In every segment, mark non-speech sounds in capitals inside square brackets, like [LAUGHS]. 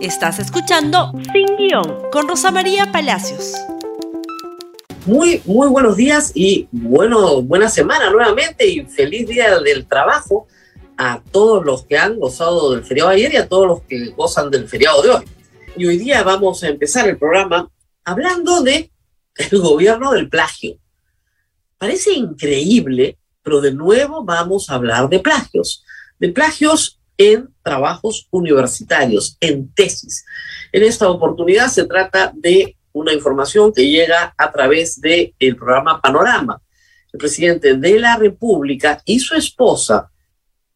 Estás escuchando Sin Guión con Rosa María Palacios. Muy, muy buenos días y bueno, buena semana nuevamente y feliz día del trabajo a todos los que han gozado del feriado ayer y a todos los que gozan del feriado de hoy. Y hoy día vamos a empezar el programa hablando de el gobierno del plagio. Parece increíble, pero de nuevo vamos a hablar de plagios, de plagios en trabajos universitarios, en tesis. En esta oportunidad se trata de una información que llega a través del el programa Panorama. El presidente de la República y su esposa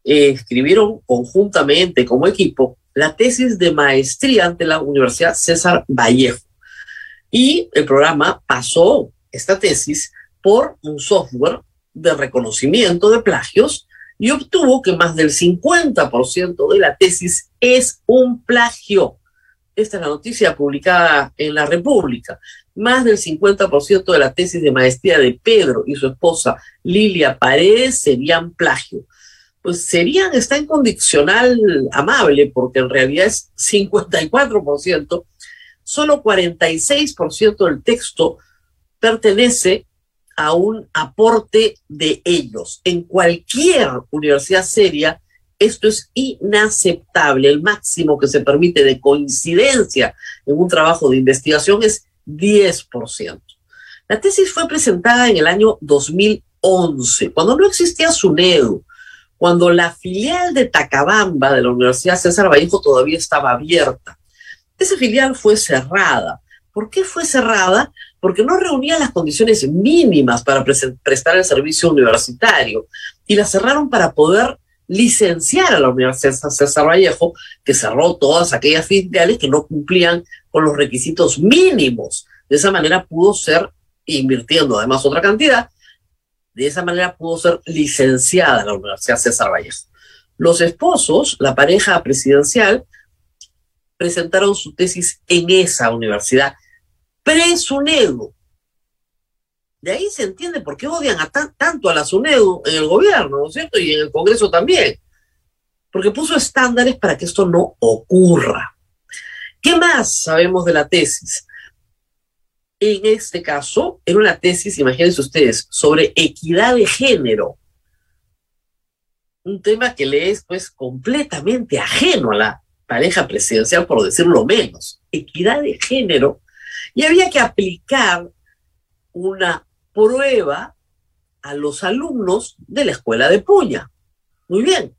eh, escribieron conjuntamente como equipo la tesis de maestría ante la Universidad César Vallejo. Y el programa pasó esta tesis por un software de reconocimiento de plagios y obtuvo que más del 50% de la tesis es un plagio. Esta es la noticia publicada en La República. Más del 50% de la tesis de maestría de Pedro y su esposa Lilia Paredes serían plagio. Pues serían, está en condicional amable, porque en realidad es 54%. Solo 46% del texto pertenece a un aporte de ellos. En cualquier universidad seria, esto es inaceptable. El máximo que se permite de coincidencia en un trabajo de investigación es 10%. La tesis fue presentada en el año 2011, cuando no existía SUNEDU, cuando la filial de Tacabamba de la Universidad César Vallejo todavía estaba abierta. Esa filial fue cerrada. ¿Por qué fue cerrada? Porque no reunía las condiciones mínimas para prestar el servicio universitario y la cerraron para poder licenciar a la Universidad César Vallejo, que cerró todas aquellas filiales que no cumplían con los requisitos mínimos. De esa manera pudo ser, invirtiendo además otra cantidad, de esa manera pudo ser licenciada la Universidad César Vallejo. Los esposos, la pareja presidencial, presentaron su tesis en esa universidad pre-SUNEDU. De ahí se entiende por qué odian tanto a la SUNEDU en el gobierno, ¿no es cierto? Y en el Congreso también. Porque puso estándares para que esto no ocurra. ¿Qué más sabemos de la tesis? En este caso, era una tesis, imagínense ustedes, sobre equidad de género. Un tema que le es pues completamente ajeno a la pareja presidencial, por decirlo menos. Equidad de género y había que aplicar una prueba a los alumnos de la escuela de Puña. Muy bien.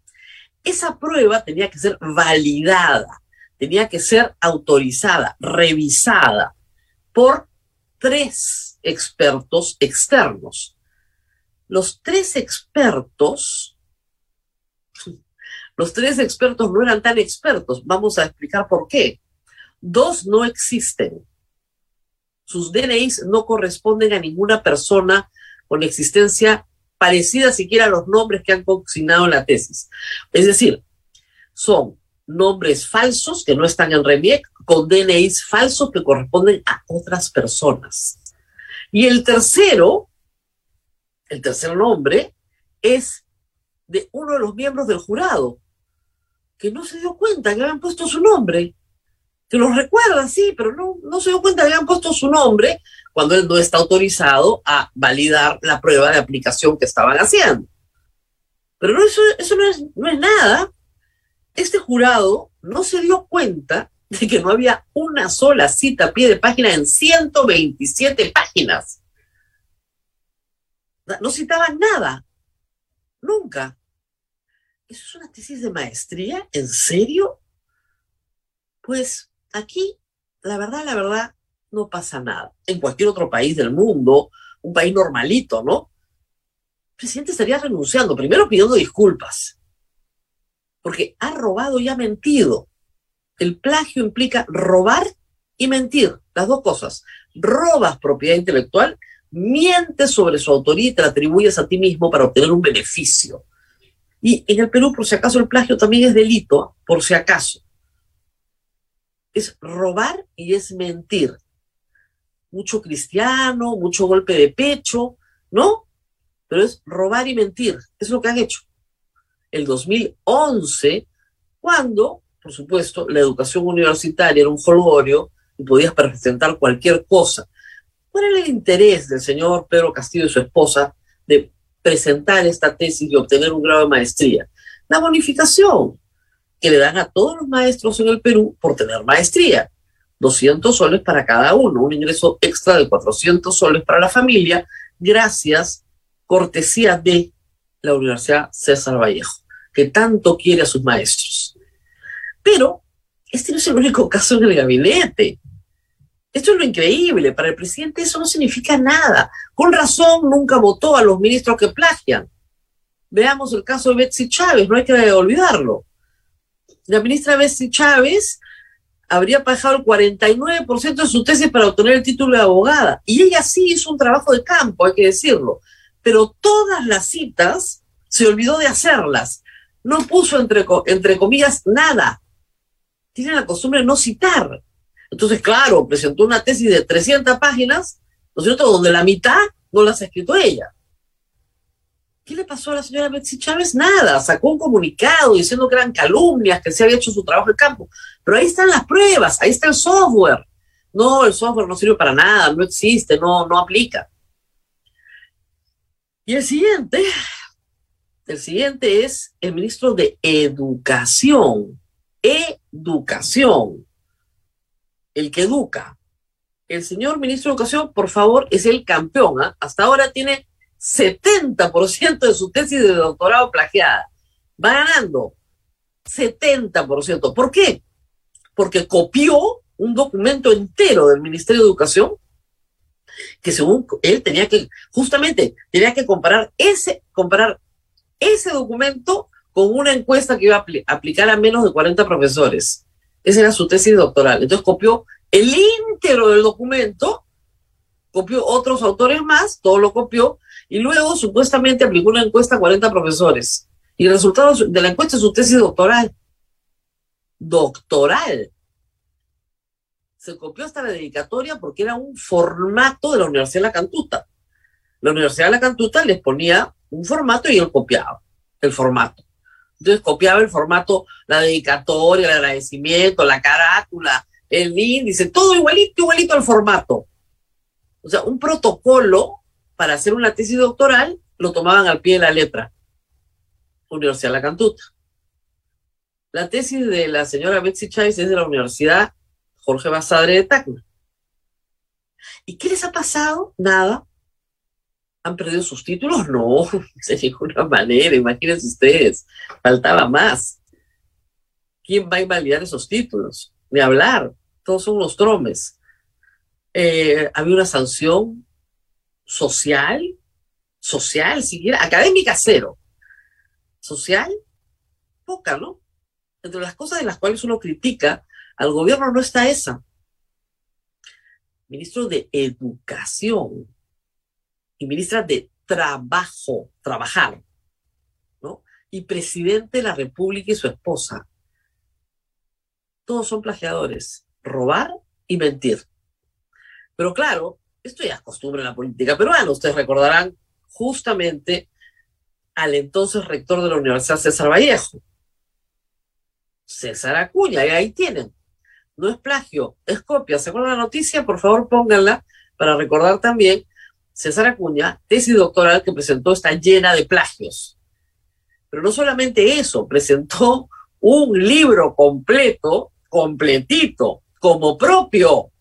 Esa prueba tenía que ser validada, tenía que ser autorizada, revisada por tres expertos externos. Los tres expertos, [LAUGHS] los tres expertos no eran tan expertos. Vamos a explicar por qué. Dos no existen sus DNIs no corresponden a ninguna persona con existencia parecida siquiera a los nombres que han consignado en la tesis. Es decir, son nombres falsos que no están en REMIEC con DNIs falsos que corresponden a otras personas. Y el tercero, el tercer nombre, es de uno de los miembros del jurado, que no se dio cuenta que habían puesto su nombre que los recuerda, sí, pero no, no se dio cuenta que habían puesto su nombre cuando él no está autorizado a validar la prueba de aplicación que estaban haciendo. Pero eso, eso no, es, no es nada. Este jurado no se dio cuenta de que no había una sola cita a pie de página en 127 páginas. No citaban nada. Nunca. ¿Eso es una tesis de maestría? ¿En serio? Pues Aquí, la verdad, la verdad, no pasa nada. En cualquier otro país del mundo, un país normalito, ¿no? El presidente estaría renunciando, primero pidiendo disculpas, porque ha robado y ha mentido. El plagio implica robar y mentir, las dos cosas. Robas propiedad intelectual, mientes sobre su autoría y te la atribuyes a ti mismo para obtener un beneficio. Y en el Perú, por si acaso, el plagio también es delito, por si acaso es robar y es mentir. Mucho cristiano, mucho golpe de pecho, ¿no? Pero es robar y mentir. Es lo que han hecho. El 2011, cuando por supuesto, la educación universitaria era un jolgorio y podías presentar cualquier cosa. ¿Cuál era el interés del señor Pedro Castillo y su esposa de presentar esta tesis y obtener un grado de maestría? La bonificación que le dan a todos los maestros en el Perú por tener maestría. 200 soles para cada uno, un ingreso extra de 400 soles para la familia, gracias, cortesía de la Universidad César Vallejo, que tanto quiere a sus maestros. Pero este no es el único caso en el gabinete. Esto es lo increíble. Para el presidente eso no significa nada. Con razón nunca votó a los ministros que plagian. Veamos el caso de Betsy Chávez, no hay que olvidarlo. La ministra Betsy Chávez habría pagado el 49% de su tesis para obtener el título de abogada. Y ella sí hizo un trabajo de campo, hay que decirlo. Pero todas las citas se olvidó de hacerlas. No puso entre, entre comillas nada. Tiene la costumbre de no citar. Entonces, claro, presentó una tesis de 300 páginas, ¿no es cierto?, donde la mitad no las ha escrito ella. ¿Qué le pasó a la señora Betsy Chávez? Nada, sacó un comunicado diciendo que eran calumnias, que se había hecho su trabajo de campo. Pero ahí están las pruebas, ahí está el software. No, el software no sirve para nada, no existe, no, no aplica. Y el siguiente, el siguiente es el ministro de Educación. Educación. El que educa. El señor ministro de Educación, por favor, es el campeón. ¿ah? Hasta ahora tiene 70% de su tesis de doctorado plagiada. Va ganando 70%. ¿Por qué? Porque copió un documento entero del Ministerio de Educación que según él tenía que, justamente, tenía que comparar ese, comparar ese documento con una encuesta que iba a aplicar a menos de 40 profesores. Esa era su tesis doctoral. Entonces copió el íntegro del documento, copió otros autores más, todo lo copió, y luego supuestamente aplicó una encuesta a 40 profesores. Y el resultado de la encuesta es su tesis doctoral. Doctoral. Se copió hasta la dedicatoria porque era un formato de la Universidad de la Cantuta. La Universidad de la Cantuta les ponía un formato y él copiaba el formato. Entonces copiaba el formato, la dedicatoria, el agradecimiento, la carátula, el índice, todo igualito, igualito al formato. O sea, un protocolo para hacer una tesis doctoral lo tomaban al pie de la letra. Universidad la Cantuta. La tesis de la señora Betsy Chávez es de la Universidad Jorge Basadre de Tacna. ¿Y qué les ha pasado? Nada. ¿Han perdido sus títulos? No, [LAUGHS] de ninguna manera, imagínense ustedes, faltaba más. ¿Quién va a invalidar esos títulos? Ni hablar, todos son unos tromes. Eh, había una sanción social, social, siquiera, académica cero. Social, poca, ¿no? Entre las cosas de las cuales uno critica al gobierno no está esa. Ministro de Educación y ministra de Trabajo, trabajar, ¿no? Y presidente de la República y su esposa. Todos son plagiadores, robar y mentir. Pero claro, esto ya es costumbre en la política peruana. Ustedes recordarán justamente al entonces rector de la Universidad César Vallejo, César Acuña, y ahí tienen. No es plagio, es copia. ¿Se acuerdan la noticia? Por favor, pónganla para recordar también. César Acuña, tesis doctoral que presentó, está llena de plagios. Pero no solamente eso, presentó un libro completo, completito, como propio,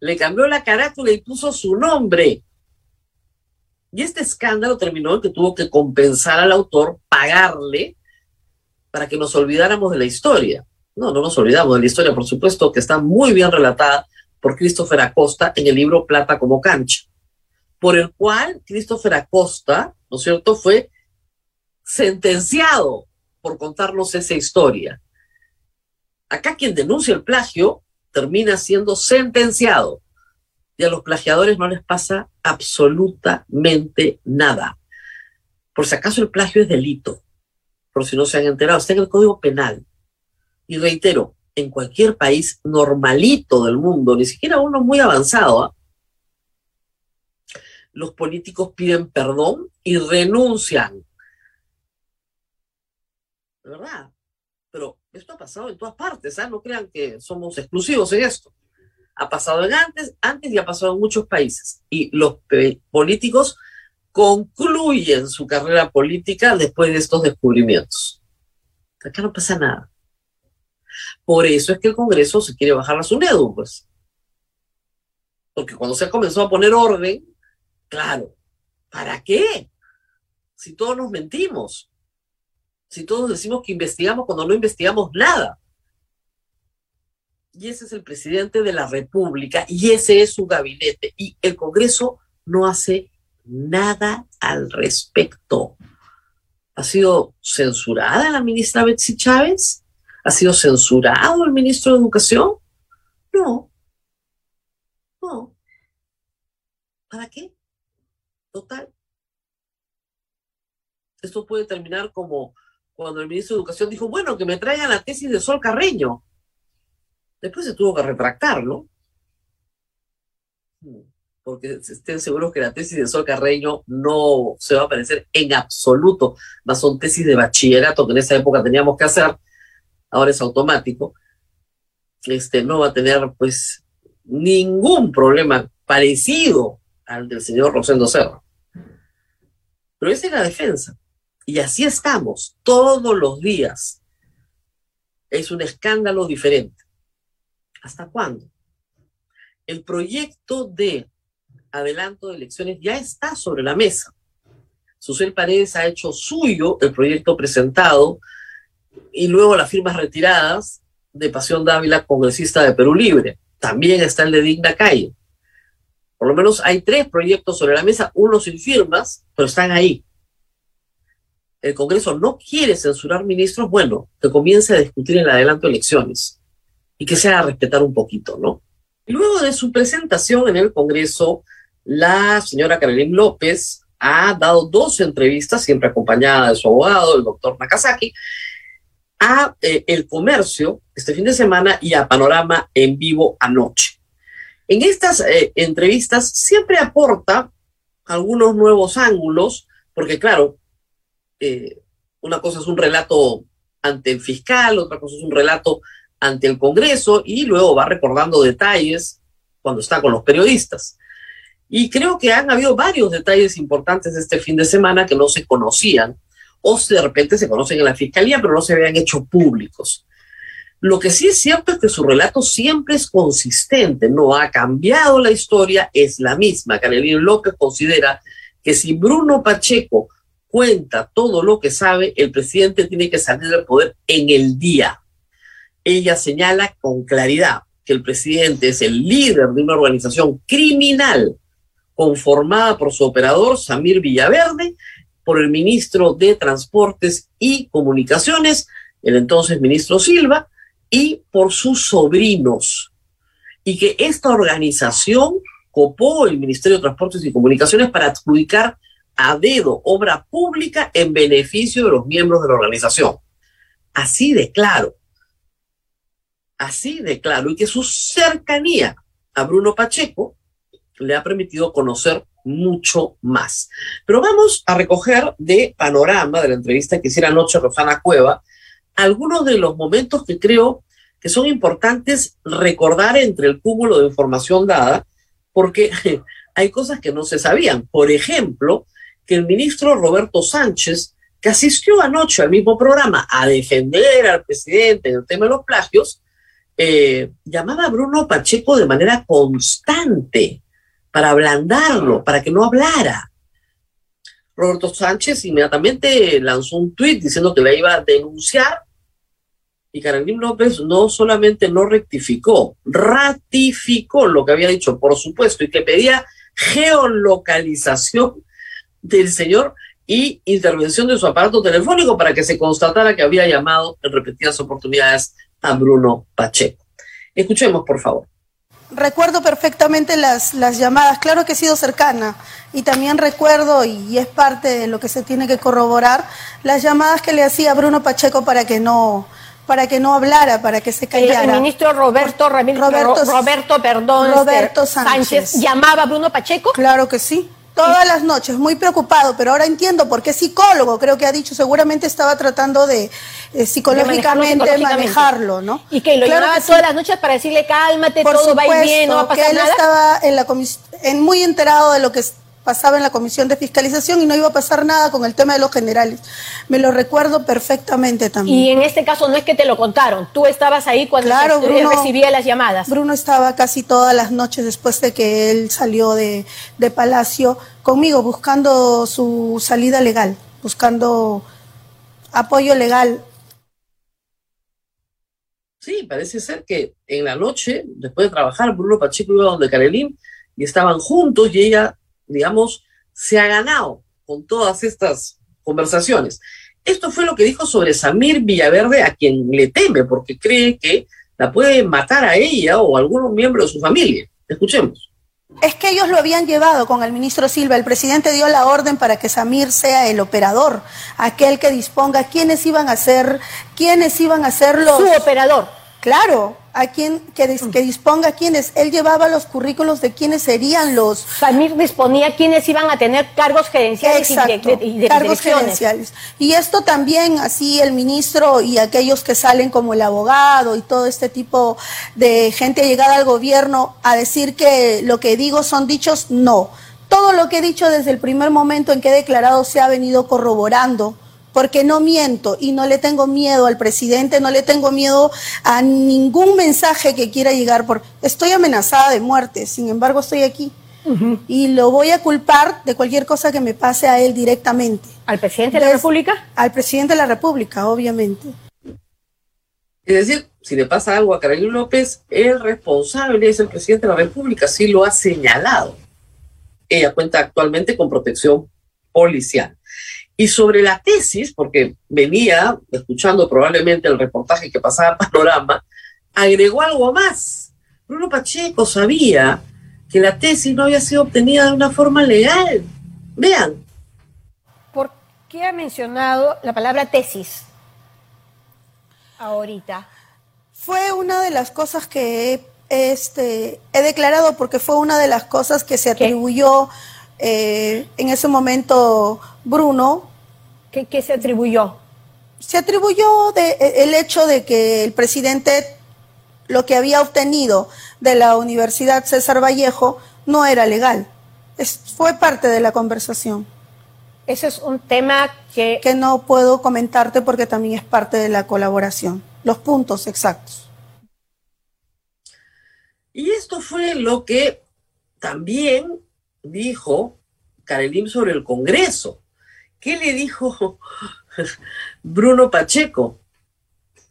le cambió la carátula y puso su nombre. Y este escándalo terminó en que tuvo que compensar al autor, pagarle, para que nos olvidáramos de la historia. No, no nos olvidamos de la historia, por supuesto, que está muy bien relatada por Christopher Acosta en el libro Plata como cancha, por el cual Christopher Acosta, ¿no es cierto?, fue sentenciado por contarnos esa historia. Acá quien denuncia el plagio termina siendo sentenciado. Y a los plagiadores no les pasa absolutamente nada. Por si acaso el plagio es delito, por si no se han enterado, está en el Código Penal. Y reitero, en cualquier país normalito del mundo, ni siquiera uno muy avanzado, ¿ah? los políticos piden perdón y renuncian. ¿De verdad? Pero Esto ha pasado en todas partes, ¿ah? no crean que somos exclusivos en esto. Ha pasado en antes, antes y ha pasado en muchos países. Y los políticos concluyen su carrera política después de estos descubrimientos. Acá no pasa nada. Por eso es que el Congreso se quiere bajar la SUNEDU, pues. Porque cuando se ha comenzado a poner orden, claro, ¿para qué? Si todos nos mentimos, si todos decimos que investigamos cuando no investigamos nada. Y ese es el presidente de la República y ese es su gabinete. Y el Congreso no hace nada al respecto. ¿Ha sido censurada la ministra Betsy Chávez? ¿Ha sido censurado el ministro de Educación? No. No. ¿Para qué? Total. Esto puede terminar como cuando el ministro de Educación dijo, bueno, que me traigan la tesis de Sol Carreño. Después se tuvo que retractar, ¿no? Porque estén seguros que la tesis de Sol Carreño no se va a aparecer en absoluto. Más son tesis de bachillerato que en esa época teníamos que hacer, ahora es automático. Este no va a tener, pues, ningún problema parecido al del señor Rosendo Serra. Pero esa es la defensa. Y así estamos todos los días. Es un escándalo diferente. ¿Hasta cuándo? El proyecto de adelanto de elecciones ya está sobre la mesa. Susel Paredes ha hecho suyo el proyecto presentado y luego las firmas retiradas de Pasión Dávila, congresista de Perú Libre. También está el de Digna Calle. Por lo menos hay tres proyectos sobre la mesa, uno sin firmas, pero están ahí el Congreso no quiere censurar ministros, bueno, que comience a discutir en el adelanto de elecciones y que se haga respetar un poquito, ¿no? luego de su presentación en el Congreso, la señora Carolina López ha dado dos entrevistas, siempre acompañada de su abogado, el doctor Nakazaki, a eh, El Comercio este fin de semana y a Panorama en vivo anoche. En estas eh, entrevistas siempre aporta algunos nuevos ángulos, porque claro, eh, una cosa es un relato ante el fiscal, otra cosa es un relato ante el Congreso y luego va recordando detalles cuando está con los periodistas. Y creo que han habido varios detalles importantes este fin de semana que no se conocían o de repente se conocen en la fiscalía pero no se habían hecho públicos. Lo que sí es cierto es que su relato siempre es consistente, no ha cambiado la historia, es la misma. Carolina López considera que si Bruno Pacheco cuenta todo lo que sabe, el presidente tiene que salir del poder en el día. Ella señala con claridad que el presidente es el líder de una organización criminal conformada por su operador Samir Villaverde, por el ministro de Transportes y Comunicaciones, el entonces ministro Silva, y por sus sobrinos. Y que esta organización copó el Ministerio de Transportes y Comunicaciones para adjudicar a dedo obra pública en beneficio de los miembros de la organización. Así de claro. Así de claro. Y que su cercanía a Bruno Pacheco le ha permitido conocer mucho más. Pero vamos a recoger de panorama de la entrevista que hiciera anoche Rosana Cueva algunos de los momentos que creo que son importantes recordar entre el cúmulo de información dada, porque [LAUGHS] hay cosas que no se sabían. Por ejemplo, que el ministro Roberto Sánchez, que asistió anoche al mismo programa a defender al presidente en el tema de los plagios, eh, llamaba a Bruno Pacheco de manera constante para ablandarlo, para que no hablara. Roberto Sánchez inmediatamente lanzó un tuit diciendo que la iba a denunciar y Carolín López no solamente no rectificó, ratificó lo que había dicho, por supuesto, y que pedía geolocalización del señor y intervención de su aparato telefónico para que se constatara que había llamado en repetidas oportunidades a Bruno Pacheco. Escuchemos, por favor. Recuerdo perfectamente las, las llamadas, claro que he sido cercana y también recuerdo, y es parte de lo que se tiene que corroborar, las llamadas que le hacía Bruno Pacheco para que no, para que no hablara, para que se callara. El, ministro Roberto Ramírez, Roberto, Roberto, perdón, Roberto este, Sánchez. llamaba a Bruno Pacheco. Claro que sí Todas las noches, muy preocupado, pero ahora entiendo por qué psicólogo, creo que ha dicho, seguramente estaba tratando de eh, psicológicamente manejarlo, ¿no? Y que lo llamaba todas las noches para decirle cálmate, todo va a ir bien, no va a pasar que él estaba en la en muy enterado de lo que pasaba en la comisión de fiscalización y no iba a pasar nada con el tema de los generales. Me lo recuerdo perfectamente también. Y en este caso no es que te lo contaron, tú estabas ahí cuando recibía las llamadas. Bruno estaba casi todas las noches después de que él salió de, de Palacio conmigo buscando su salida legal, buscando apoyo legal. Sí, parece ser que en la noche, después de trabajar, Bruno Pacheco iba donde Karelín y estaban juntos y ella digamos, se ha ganado con todas estas conversaciones. Esto fue lo que dijo sobre Samir Villaverde, a quien le teme porque cree que la puede matar a ella o a algún miembro de su familia. Escuchemos. Es que ellos lo habían llevado con el ministro Silva. El presidente dio la orden para que Samir sea el operador, aquel que disponga quiénes iban a ser, quiénes iban a ser los. Su operador. Claro, a quien que, que disponga quiénes. Él llevaba los currículos de quiénes serían los. Samir disponía quiénes iban a tener cargos gerenciales y, de, cargos gerenciales. Y esto también, así el ministro y aquellos que salen como el abogado y todo este tipo de gente llegada al gobierno a decir que lo que digo son dichos, no. Todo lo que he dicho desde el primer momento en que he declarado se ha venido corroborando porque no miento y no le tengo miedo al presidente, no le tengo miedo a ningún mensaje que quiera llegar por... Estoy amenazada de muerte, sin embargo estoy aquí. Y lo voy a culpar de cualquier cosa que me pase a él directamente. ¿Al presidente de la República? Al presidente de la República, obviamente. Es decir, si le pasa algo a Carolina López, el responsable es el presidente de la República, así lo ha señalado. Ella cuenta actualmente con protección policial. Y sobre la tesis, porque venía escuchando probablemente el reportaje que pasaba [LAUGHS] Panorama, agregó algo más. Bruno Pacheco sabía que la tesis no había sido obtenida de una forma legal. Vean. ¿Por qué ha mencionado la palabra tesis ahorita? Fue una de las cosas que he, este, he declarado porque fue una de las cosas que se atribuyó eh, en ese momento Bruno ¿Qué, se atribuyó? Se atribuyó de, e, el hecho de que el presidente lo que había obtenido de la Universidad César Vallejo no era legal. Es, fue parte de la conversación. Ese es un tema que... Que no puedo comentarte porque también es parte de la colaboración. Los puntos exactos. Y esto fue lo que también dijo Karelim sobre el Congreso. ¿Qué le dijo Bruno Pacheco?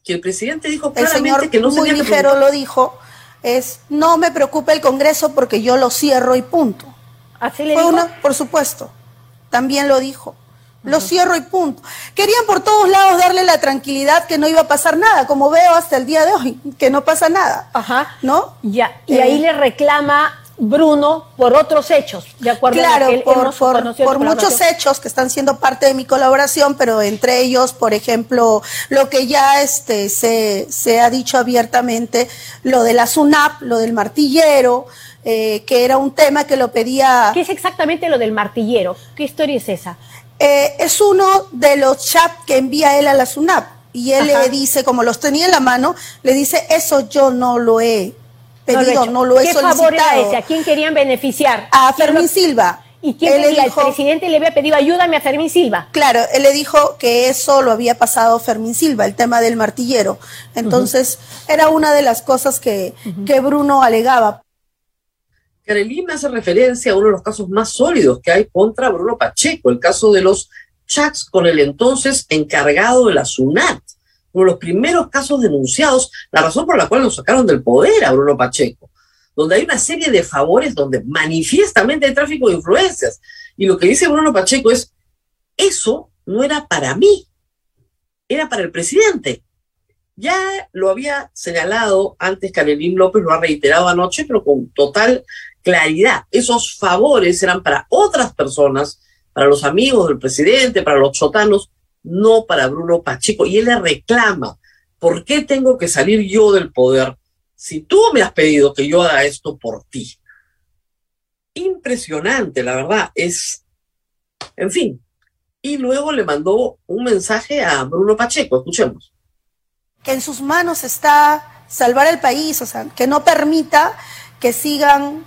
Que el presidente dijo claramente que no muy ligero lo dijo, es no me preocupa el Congreso porque yo lo cierro y punto. Así le dijo. por supuesto, también lo dijo. Lo cierro y punto. Querían por todos lados darle la tranquilidad que no iba a pasar nada, como veo hasta el día de hoy, que no pasa nada. Ajá. ¿No? Ya. Y ahí eh, le reclama Bruno por otros hechos, de acuerdo claro, a por, por, muchos hechos que están siendo parte de mi colaboración, pero entre ellos, por ejemplo, lo que ya este se, se ha dicho abiertamente, lo de la SUNAP, lo del martillero, eh, que era un tema que lo pedía. ¿Qué es exactamente lo del martillero? ¿Qué historia es esa? Eh, es uno de los chats que envía él a la SUNAP y él le dice, como los tenía en la mano, le dice, eso yo no lo he pedido, no lo, he ¿Qué favor era ese? ¿A quién querían beneficiar? A Fermín Silva. ¿Y quién le dijo, el presidente le había pedido ayúdame a Fermín Silva? Claro, él le dijo que eso lo había pasado Fermín Silva, el tema del martillero. Entonces, era una de las cosas que, que Bruno alegaba. Carolina hace referencia a uno de los casos más sólidos que hay contra Bruno Pacheco, el caso de los chats con el entonces encargado de la SUNAT uno de los primeros casos denunciados, la razón por la cual lo sacaron del poder a Bruno Pacheco, donde hay una serie de favores donde manifiestamente hay tráfico de influencias. Y lo que dice Bruno Pacheco es, eso no era para mí, era para el presidente. Ya lo había señalado antes Carolín López, lo ha reiterado anoche, pero con total claridad. Esos favores eran para otras personas, para los amigos del presidente, para los chotanos, no para Bruno Pacheco. Y él le reclama, ¿por qué tengo que salir yo del poder si tú me has pedido que yo haga esto por ti? impresionante, la verdad, es, en fin. Y luego le mandó un mensaje a Bruno Pacheco, escuchemos. Que en sus manos está salvar el país, o sea, que no permita que sigan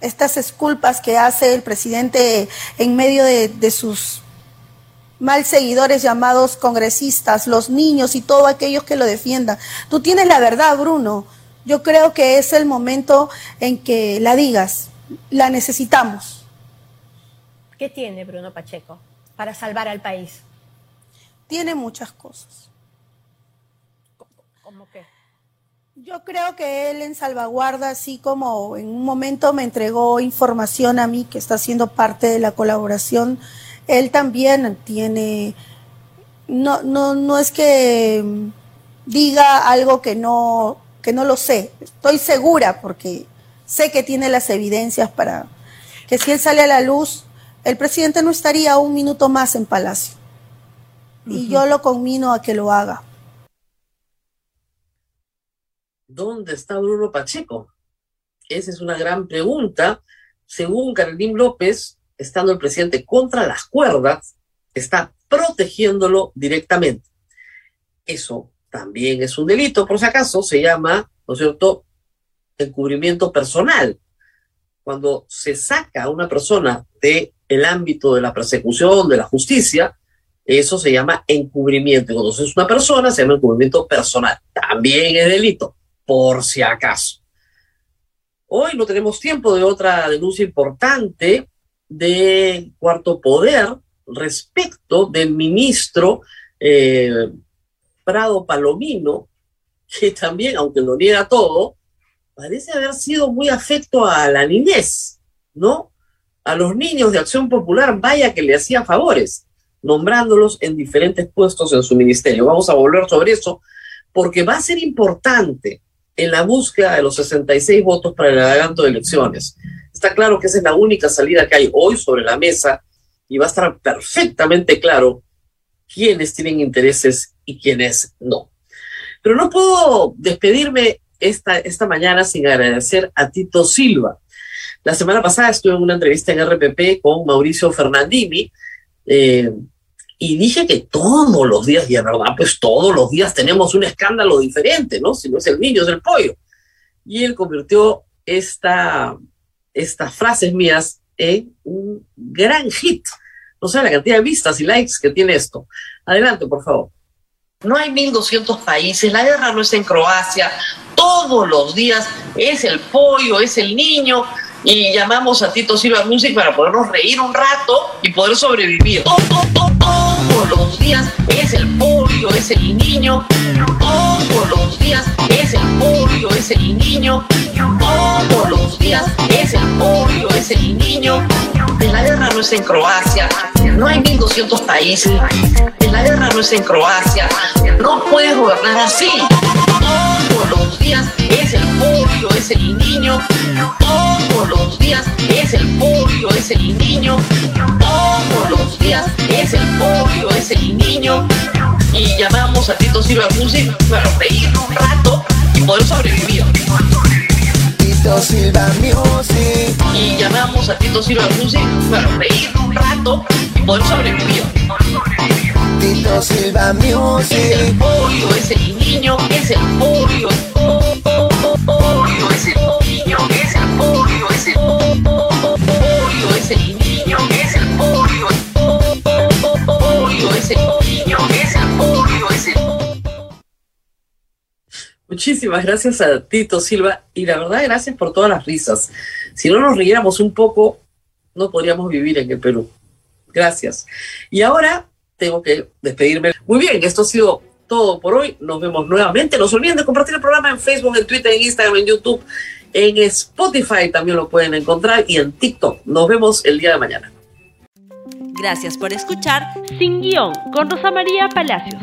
estas esculpas que hace el presidente en medio de, de sus mal seguidores llamados congresistas, los niños y todos aquellos que lo defiendan. Tú tienes la verdad, Bruno. Yo creo que es el momento en que la digas. La necesitamos. ¿Qué tiene Bruno Pacheco para salvar al país? Tiene muchas cosas. ¿Cómo qué? Yo creo que él en salvaguarda, así como en un momento me entregó información a mí que está siendo parte de la colaboración, él también tiene, no, no, no es que diga algo que no, que no lo sé, estoy segura porque sé que tiene las evidencias para que si él sale a la luz, el presidente no estaría un minuto más en Palacio. Y yo lo conmino a que lo haga. ¿Dónde está Bruno Pacheco? Esa es una gran pregunta. Según Carolín López, estando el presidente contra las cuerdas, está protegiéndolo directamente. Eso también es un delito, por si acaso, se llama, ¿no es cierto?, encubrimiento personal. Cuando se saca a una persona del el ámbito de la persecución, de la justicia, eso se llama encubrimiento. Cuando es una persona, se llama encubrimiento personal. También es delito, por si acaso. Hoy no tenemos tiempo de otra denuncia importante de Cuarto Poder respecto del ministro eh, Prado Palomino, que también, aunque lo niega todo, parece haber sido muy afecto a la niñez, ¿no? A los niños de Acción Popular, vaya que le hacía favores, nombrándolos en diferentes puestos en su ministerio. Vamos a volver sobre eso, porque va a ser importante en la búsqueda de los 66 votos para el adelanto de elecciones. Está claro que esa es la única salida que hay hoy sobre la mesa y va a estar perfectamente claro quiénes tienen intereses y quiénes no. Pero no puedo despedirme esta, esta mañana sin agradecer a Tito Silva. La semana pasada estuve en una entrevista en RPP con Mauricio Fernandini eh, y dije que todos los días, y de verdad, pues todos los días tenemos un escándalo diferente, ¿no? Si no es el niño, es el pollo. Y él convirtió esta, estas frases mías en un gran hit. No sé la cantidad de vistas y likes que tiene esto. Adelante, por favor. No hay 1.200 países, la guerra no es en Croacia, todos los días es el pollo, es el niño, y llamamos a Tito Silva Music para podernos reír un rato y poder sobrevivir. Todos los días es el pollo, es el niño, todos los días es el pollo, es el niño, es el pollo, es el niño. La guerra no es en Croacia, no hay 1200 países. La guerra no es en Croacia, no puedes gobernar así. Todos los días es el pollo, es el niño. Todos los días es el pollo, es el niño. Todos los días es el pollo, es el niño. Y llamamos a Tito Silva Music para reír un rato y poder sobrevivir. Tito Silva Music. Y llamamos a Tito Silva Music para reír un rato y poder sobrevivir. Tito Silva Es el Music. pollo, es el niño, es el. Pollo, Muchísimas gracias a Tito Silva y la verdad gracias por todas las risas. Si no nos riéramos un poco, no podríamos vivir en el Perú. Gracias. Y ahora tengo que despedirme. Muy bien, esto ha sido todo por hoy. Nos vemos nuevamente. No se olviden de compartir el programa en Facebook, en Twitter, en Instagram, en YouTube, en Spotify también lo pueden encontrar y en TikTok. Nos vemos el día de mañana. Gracias por escuchar Sin Guión con Rosa María Palacios.